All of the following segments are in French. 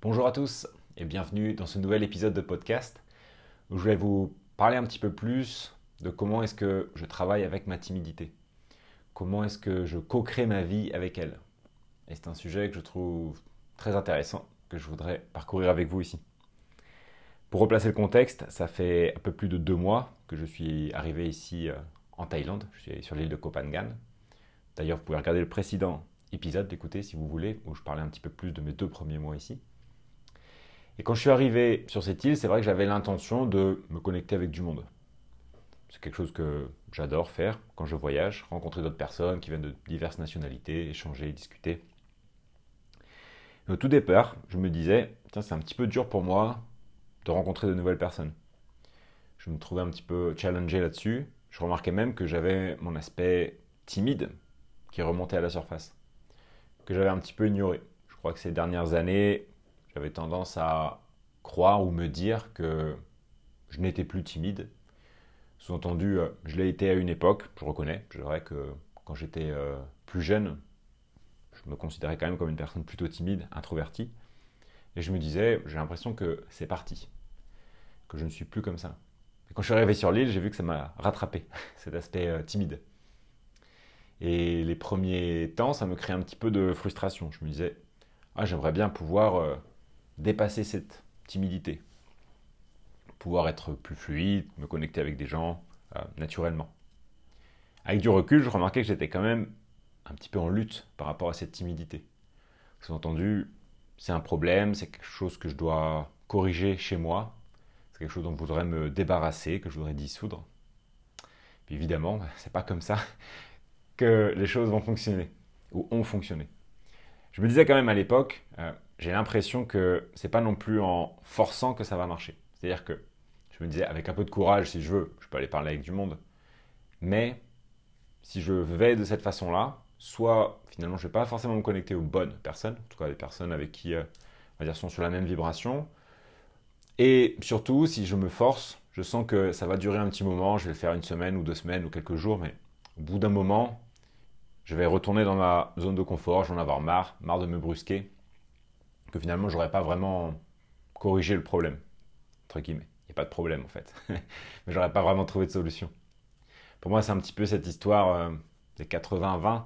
Bonjour à tous et bienvenue dans ce nouvel épisode de podcast où je vais vous parler un petit peu plus de comment est-ce que je travaille avec ma timidité. Comment est-ce que je co-crée ma vie avec elle. Et c'est un sujet que je trouve très intéressant, que je voudrais parcourir avec vous ici. Pour replacer le contexte, ça fait un peu plus de deux mois que je suis arrivé ici euh, en Thaïlande. Je suis sur l'île de Koh Phangan. D'ailleurs, vous pouvez regarder le précédent épisode, d'écouter si vous voulez, où je parlais un petit peu plus de mes deux premiers mois ici. Et quand je suis arrivé sur cette île, c'est vrai que j'avais l'intention de me connecter avec du monde. C'est quelque chose que j'adore faire quand je voyage, rencontrer d'autres personnes qui viennent de diverses nationalités, échanger, discuter. au tout départ, je me disais, tiens, c'est un petit peu dur pour moi de rencontrer de nouvelles personnes. Je me trouvais un petit peu challengé là-dessus. Je remarquais même que j'avais mon aspect timide qui remontait à la surface, que j'avais un petit peu ignoré. Je crois que ces dernières années, tendance à croire ou me dire que je n'étais plus timide. Sous-entendu, euh, je l'ai été à une époque, je reconnais. Je dirais que quand j'étais euh, plus jeune, je me considérais quand même comme une personne plutôt timide, introvertie. Et je me disais, j'ai l'impression que c'est parti, que je ne suis plus comme ça. Et quand je suis arrivé sur l'île, j'ai vu que ça m'a rattrapé, cet aspect euh, timide. Et les premiers temps, ça me créait un petit peu de frustration. Je me disais, ah, j'aimerais bien pouvoir dépasser cette timidité, pouvoir être plus fluide, me connecter avec des gens euh, naturellement. Avec du recul, je remarquais que j'étais quand même un petit peu en lutte par rapport à cette timidité. Sous-entendu, c'est un problème, c'est quelque chose que je dois corriger chez moi, c'est quelque chose dont je voudrais me débarrasser, que je voudrais dissoudre. Puis évidemment, c'est pas comme ça que les choses vont fonctionner ou ont fonctionné. Je me disais quand même à l'époque, euh, j'ai l'impression que c'est pas non plus en forçant que ça va marcher. C'est-à-dire que je me disais, avec un peu de courage, si je veux, je peux aller parler avec du monde. Mais si je vais de cette façon-là, soit finalement je ne vais pas forcément me connecter aux bonnes personnes, en tout cas des personnes avec qui euh, on va dire, sont sur la même vibration. Et surtout, si je me force, je sens que ça va durer un petit moment, je vais le faire une semaine ou deux semaines ou quelques jours, mais au bout d'un moment, je vais retourner dans ma zone de confort, j'en avoir marre, marre de me brusquer que finalement, j'aurais pas vraiment corrigé le problème. Entre guillemets. Il n'y a pas de problème en fait. Mais j'aurais pas vraiment trouvé de solution. Pour moi, c'est un petit peu cette histoire euh, des 80-20.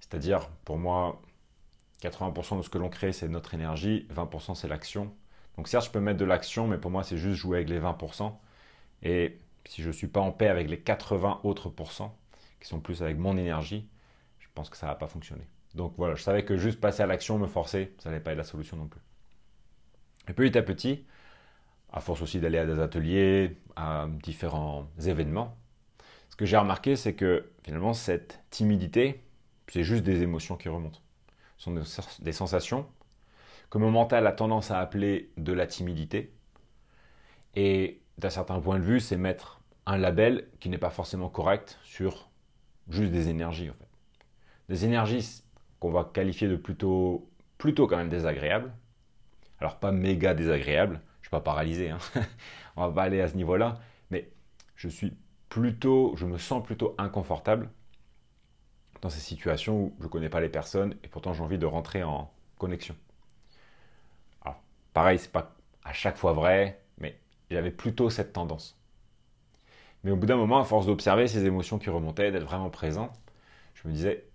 C'est-à-dire, pour moi, 80% de ce que l'on crée, c'est notre énergie, 20% c'est l'action. Donc certes, je peux mettre de l'action, mais pour moi, c'est juste jouer avec les 20%. Et si je ne suis pas en paix avec les 80 autres pourcents, qui sont plus avec mon énergie, je pense que ça ne va pas fonctionner. Donc voilà, je savais que juste passer à l'action, me forcer, ça n'allait pas être la solution non plus. Et petit à petit, à force aussi d'aller à des ateliers, à différents événements, ce que j'ai remarqué, c'est que finalement, cette timidité, c'est juste des émotions qui remontent. Ce sont des sensations que mon mental a tendance à appeler de la timidité. Et d'un certain point de vue, c'est mettre un label qui n'est pas forcément correct sur juste des énergies en fait. Des énergies, qu'on va qualifier de plutôt, plutôt quand même désagréable. Alors pas méga désagréable, je ne suis pas paralysé, hein. on va pas aller à ce niveau-là, mais je suis plutôt, je me sens plutôt inconfortable dans ces situations où je ne connais pas les personnes et pourtant j'ai envie de rentrer en connexion. Alors, pareil, c'est pas à chaque fois vrai, mais j'avais plutôt cette tendance. Mais au bout d'un moment, à force d'observer ces émotions qui remontaient, d'être vraiment présent, je me disais,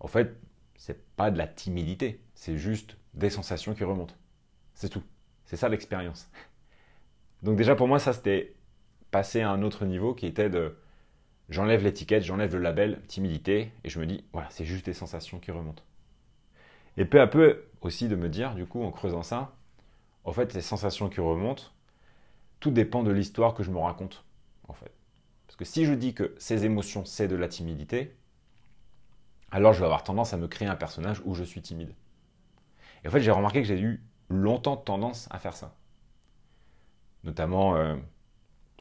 en fait, c'est pas de la timidité, c'est juste des sensations qui remontent. C'est tout. C'est ça l'expérience. Donc déjà pour moi ça c'était passer à un autre niveau qui était de j'enlève l'étiquette, j'enlève le label timidité et je me dis voilà, c'est juste des sensations qui remontent. Et peu à peu aussi de me dire du coup en creusant ça, en fait ces sensations qui remontent, tout dépend de l'histoire que je me raconte en fait. Parce que si je dis que ces émotions c'est de la timidité, alors je vais avoir tendance à me créer un personnage où je suis timide. Et en fait, j'ai remarqué que j'ai eu longtemps tendance à faire ça. Notamment, euh,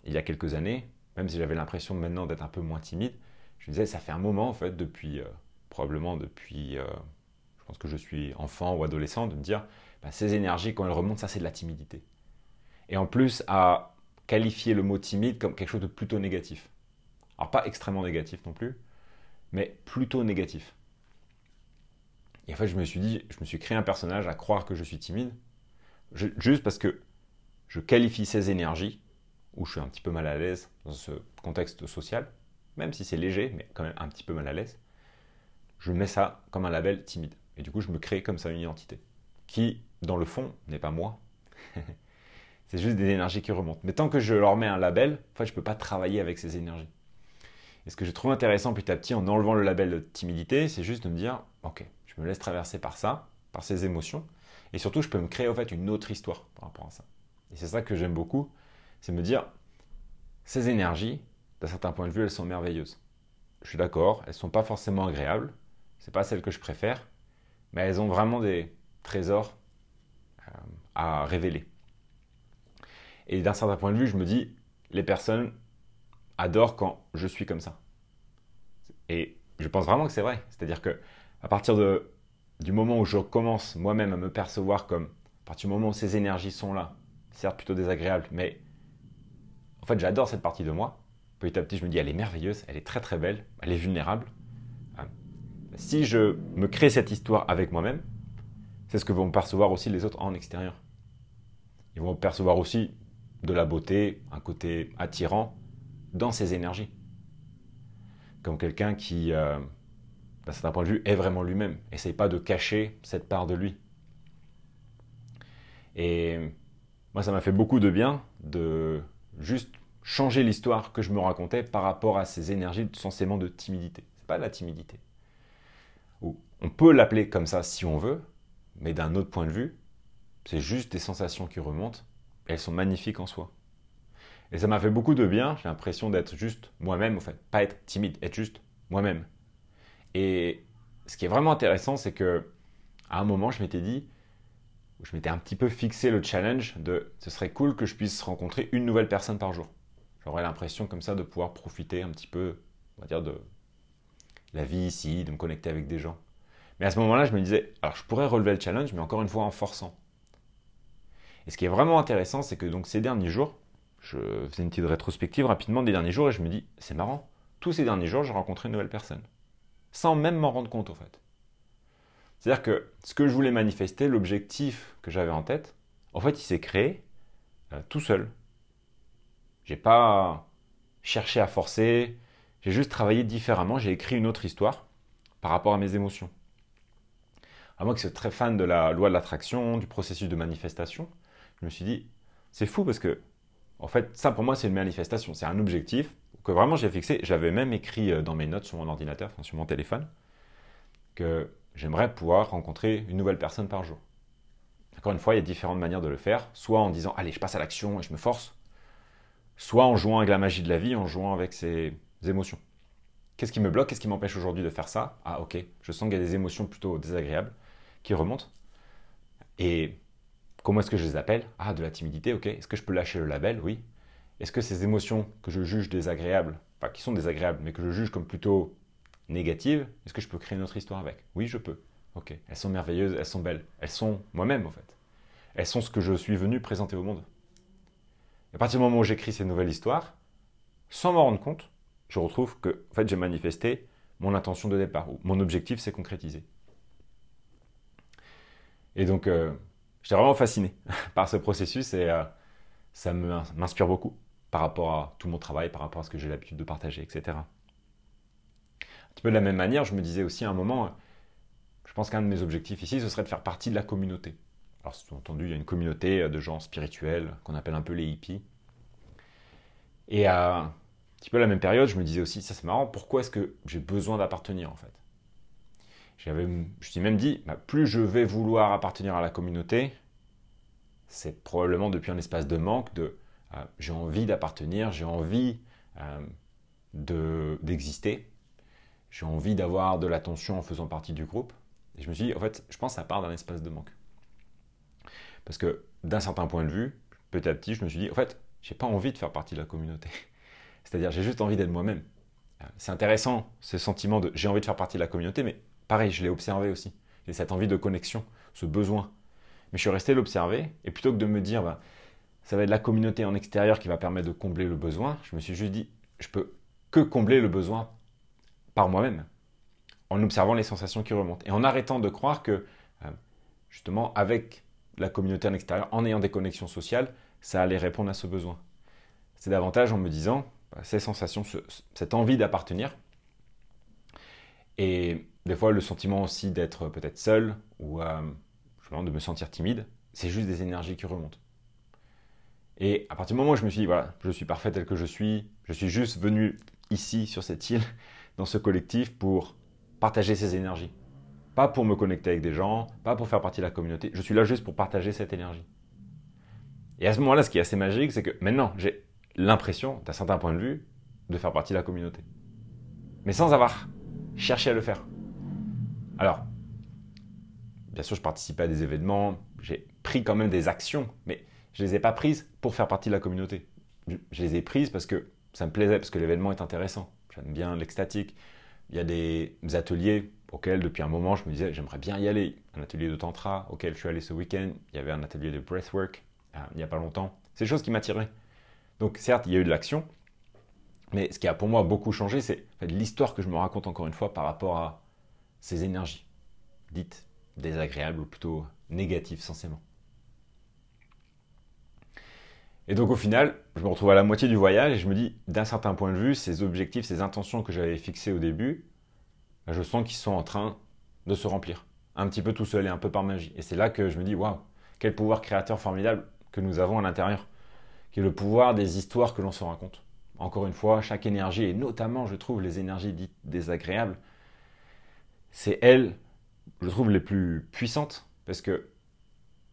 il y a quelques années, même si j'avais l'impression maintenant d'être un peu moins timide, je me disais, ça fait un moment, en fait, depuis, euh, probablement depuis, euh, je pense que je suis enfant ou adolescent, de me dire, bah, ces énergies, quand elles remontent, ça, c'est de la timidité. Et en plus, à qualifier le mot timide comme quelque chose de plutôt négatif. Alors, pas extrêmement négatif non plus, mais plutôt négatif. Et en fait, je me suis dit, je me suis créé un personnage à croire que je suis timide, juste parce que je qualifie ces énergies, où je suis un petit peu mal à l'aise dans ce contexte social, même si c'est léger, mais quand même un petit peu mal à l'aise, je mets ça comme un label timide. Et du coup, je me crée comme ça une identité, qui, dans le fond, n'est pas moi. c'est juste des énergies qui remontent. Mais tant que je leur mets un label, en fait, je ne peux pas travailler avec ces énergies. Et ce que je trouve intéressant petit à petit en enlevant le label de timidité, c'est juste de me dire, ok, je me laisse traverser par ça, par ces émotions, et surtout, je peux me créer en fait une autre histoire par rapport à ça. Et c'est ça que j'aime beaucoup, c'est me dire, ces énergies, d'un certain point de vue, elles sont merveilleuses. Je suis d'accord, elles ne sont pas forcément agréables, ce n'est pas celles que je préfère, mais elles ont vraiment des trésors euh, à révéler. Et d'un certain point de vue, je me dis, les personnes adorent quand je suis comme ça. Et je pense vraiment que c'est vrai. C'est-à-dire que à partir de, du moment où je commence moi-même à me percevoir comme, à partir du moment où ces énergies sont là, certes plutôt désagréables, mais en fait j'adore cette partie de moi. Petit à petit, je me dis, elle est merveilleuse, elle est très très belle, elle est vulnérable. Hein. Si je me crée cette histoire avec moi-même, c'est ce que vont percevoir aussi les autres en extérieur. Ils vont percevoir aussi de la beauté, un côté attirant dans ces énergies. Comme quelqu'un qui, euh, d'un certain point de vue, est vraiment lui-même. Essaye pas de cacher cette part de lui. Et moi, ça m'a fait beaucoup de bien de juste changer l'histoire que je me racontais par rapport à ces énergies censément de timidité. C'est pas de la timidité. On peut l'appeler comme ça si on veut, mais d'un autre point de vue, c'est juste des sensations qui remontent elles sont magnifiques en soi. Et ça m'a fait beaucoup de bien, j'ai l'impression d'être juste moi-même, en fait, pas être timide, être juste moi-même. Et ce qui est vraiment intéressant, c'est que à un moment, je m'étais dit, je m'étais un petit peu fixé le challenge de ce serait cool que je puisse rencontrer une nouvelle personne par jour. J'aurais l'impression comme ça de pouvoir profiter un petit peu, on va dire, de la vie ici, de me connecter avec des gens. Mais à ce moment-là, je me disais, alors je pourrais relever le challenge, mais encore une fois en forçant. Et ce qui est vraiment intéressant, c'est que donc ces derniers jours, je faisais une petite rétrospective rapidement des derniers jours et je me dis, c'est marrant, tous ces derniers jours, j'ai rencontré une nouvelle personne. Sans même m'en rendre compte, en fait. C'est-à-dire que ce que je voulais manifester, l'objectif que j'avais en tête, en fait, il s'est créé euh, tout seul. J'ai pas cherché à forcer, j'ai juste travaillé différemment, j'ai écrit une autre histoire par rapport à mes émotions. À moi qui suis très fan de la loi de l'attraction, du processus de manifestation, je me suis dit, c'est fou parce que, en fait, ça pour moi, c'est une manifestation, c'est un objectif que vraiment j'ai fixé. J'avais même écrit euh, dans mes notes sur mon ordinateur, sur mon téléphone, que j'aimerais pouvoir rencontrer une nouvelle personne par jour. Encore une fois, il y a différentes manières de le faire, soit en disant, allez, je passe à l'action et je me force, soit en jouant avec la magie de la vie, en jouant avec ses émotions. Qu'est-ce qui me bloque? Qu'est-ce qui m'empêche aujourd'hui de faire ça? Ah ok, je sens qu'il y a des émotions plutôt désagréables qui remontent. Et Comment est-ce que je les appelle? Ah, de la timidité, ok. Est-ce que je peux lâcher le label? Oui. Est-ce que ces émotions que je juge désagréables, enfin qui sont désagréables, mais que je juge comme plutôt négatives, est-ce que je peux créer une autre histoire avec? Oui, je peux. Ok. Elles sont merveilleuses, elles sont belles. Elles sont moi-même, en fait. Elles sont ce que je suis venu présenter au monde. à partir du moment où j'écris ces nouvelles histoires, sans m'en rendre compte, je retrouve que en fait, j'ai manifesté mon intention de départ, ou mon objectif s'est concrétisé. Et donc, euh, J'étais vraiment fasciné par ce processus et euh, ça m'inspire beaucoup par rapport à tout mon travail, par rapport à ce que j'ai l'habitude de partager, etc. Un petit peu de la même manière, je me disais aussi à un moment, je pense qu'un de mes objectifs ici, ce serait de faire partie de la communauté. Alors, sous-entendu, il y a une communauté de gens spirituels qu'on appelle un peu les hippies. Et à un petit peu la même période, je me disais aussi, ça c'est marrant, pourquoi est-ce que j'ai besoin d'appartenir en fait? J'avais, je me suis même dit, bah, plus je vais vouloir appartenir à la communauté, c'est probablement depuis un espace de manque de euh, j'ai envie d'appartenir, j'ai envie euh, de, d'exister, j'ai envie d'avoir de l'attention en faisant partie du groupe. Et je me suis dit, en fait, je pense que ça part d'un espace de manque. Parce que d'un certain point de vue, petit à petit, je me suis dit, en fait, j'ai pas envie de faire partie de la communauté. C'est-à-dire, j'ai juste envie d'être moi-même. Euh, c'est intéressant, ce sentiment de j'ai envie de faire partie de la communauté, mais Pareil, je l'ai observé aussi. J'ai cette envie de connexion, ce besoin. Mais je suis resté l'observer, et plutôt que de me dire, bah, ça va être la communauté en extérieur qui va permettre de combler le besoin, je me suis juste dit, je peux que combler le besoin par moi-même, en observant les sensations qui remontent, et en arrêtant de croire que, euh, justement, avec la communauté en extérieur, en ayant des connexions sociales, ça allait répondre à ce besoin. C'est davantage en me disant, bah, ces sensations, cette envie d'appartenir, et des fois le sentiment aussi d'être peut-être seul ou euh, de me sentir timide, c'est juste des énergies qui remontent. Et à partir du moment où je me suis dit, voilà, je suis parfait tel que je suis, je suis juste venu ici, sur cette île, dans ce collectif, pour partager ces énergies. Pas pour me connecter avec des gens, pas pour faire partie de la communauté, je suis là juste pour partager cette énergie. Et à ce moment-là, ce qui est assez magique, c'est que maintenant, j'ai l'impression, d'un certain point de vue, de faire partie de la communauté. Mais sans avoir cherché à le faire. Alors, bien sûr, je participais à des événements, j'ai pris quand même des actions, mais je ne les ai pas prises pour faire partie de la communauté. Je, les ai prises parce que ça me plaisait, parce que l'événement est intéressant. J'aime bien l'extatique. Il y a des ateliers auxquels, depuis un moment, je me disais, j'aimerais bien y aller. Un atelier de tantra auquel je suis allé ce week-end. Il y avait un atelier de breathwork euh, il n'y a pas longtemps. C'est des choses qui m'attiraient. Donc, certes, il y a eu de l'action, mais ce qui a pour moi beaucoup changé, c'est l'histoire que je me raconte encore une fois par rapport à ces énergies dites désagréables ou plutôt négatives censément. Et donc au final, je me retrouve à la moitié du voyage et je me dis, d'un certain point de vue, ces objectifs, ces intentions que j'avais fixées au début, je sens qu'ils sont en train de se remplir. Un petit peu tout seul et un peu par magie. Et c'est là que je me dis, waouh, quel pouvoir créateur formidable que nous avons à l'intérieur, qui est le pouvoir des histoires que l'on se raconte. Encore une fois, chaque énergie, et notamment, je trouve, les énergies dites désagréables, c'est elles, je trouve, les plus puissantes, parce que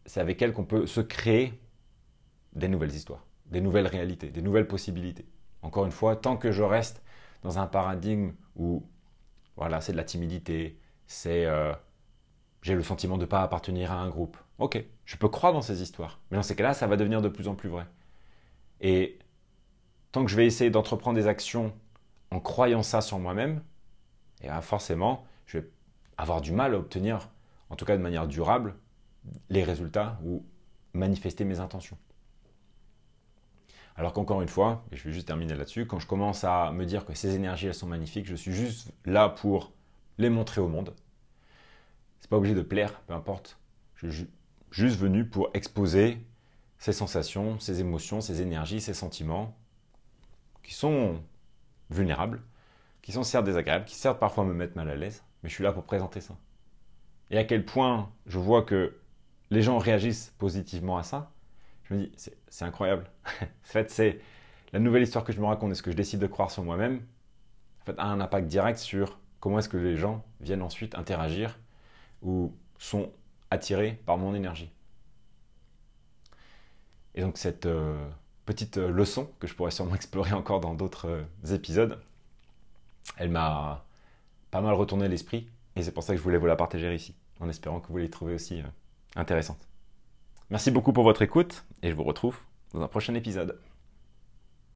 c'est avec elles qu'on peut se créer des nouvelles histoires, des nouvelles réalités, des nouvelles possibilités. Encore une fois, tant que je reste dans un paradigme où voilà, c'est de la timidité, c'est euh, j'ai le sentiment de ne pas appartenir à un groupe. Ok, je peux croire dans ces histoires, mais dans ces cas-là, ça va devenir de plus en plus vrai. Et tant que je vais essayer d'entreprendre des actions en croyant ça sur moi-même, et eh forcément, je vais avoir du mal à obtenir, en tout cas de manière durable, les résultats ou manifester mes intentions. Alors qu'encore une fois, et je vais juste terminer là-dessus, quand je commence à me dire que ces énergies, elles sont magnifiques, je suis juste là pour les montrer au monde. C'est pas obligé de plaire, peu importe. Je suis juste venu pour exposer ces sensations, ces émotions, ces énergies, ces sentiments qui sont vulnérables, qui sont certes désagréables, qui certes parfois me mettent mal à l'aise, mais je suis là pour présenter ça. Et à quel point je vois que les gens réagissent positivement à ça, je me dis, c'est incroyable. en fait, c'est la nouvelle histoire que je me raconte et ce que je décide de croire sur moi-même, en fait, a un impact direct sur comment est-ce que les gens viennent ensuite interagir ou sont attirés par mon énergie. Et donc cette euh, petite euh, leçon que je pourrais sûrement explorer encore dans d'autres euh, épisodes, elle m'a pas mal retourné l'esprit et c'est pour ça que je voulais vous la partager ici, en espérant que vous les trouvez aussi intéressante. Merci beaucoup pour votre écoute et je vous retrouve dans un prochain épisode.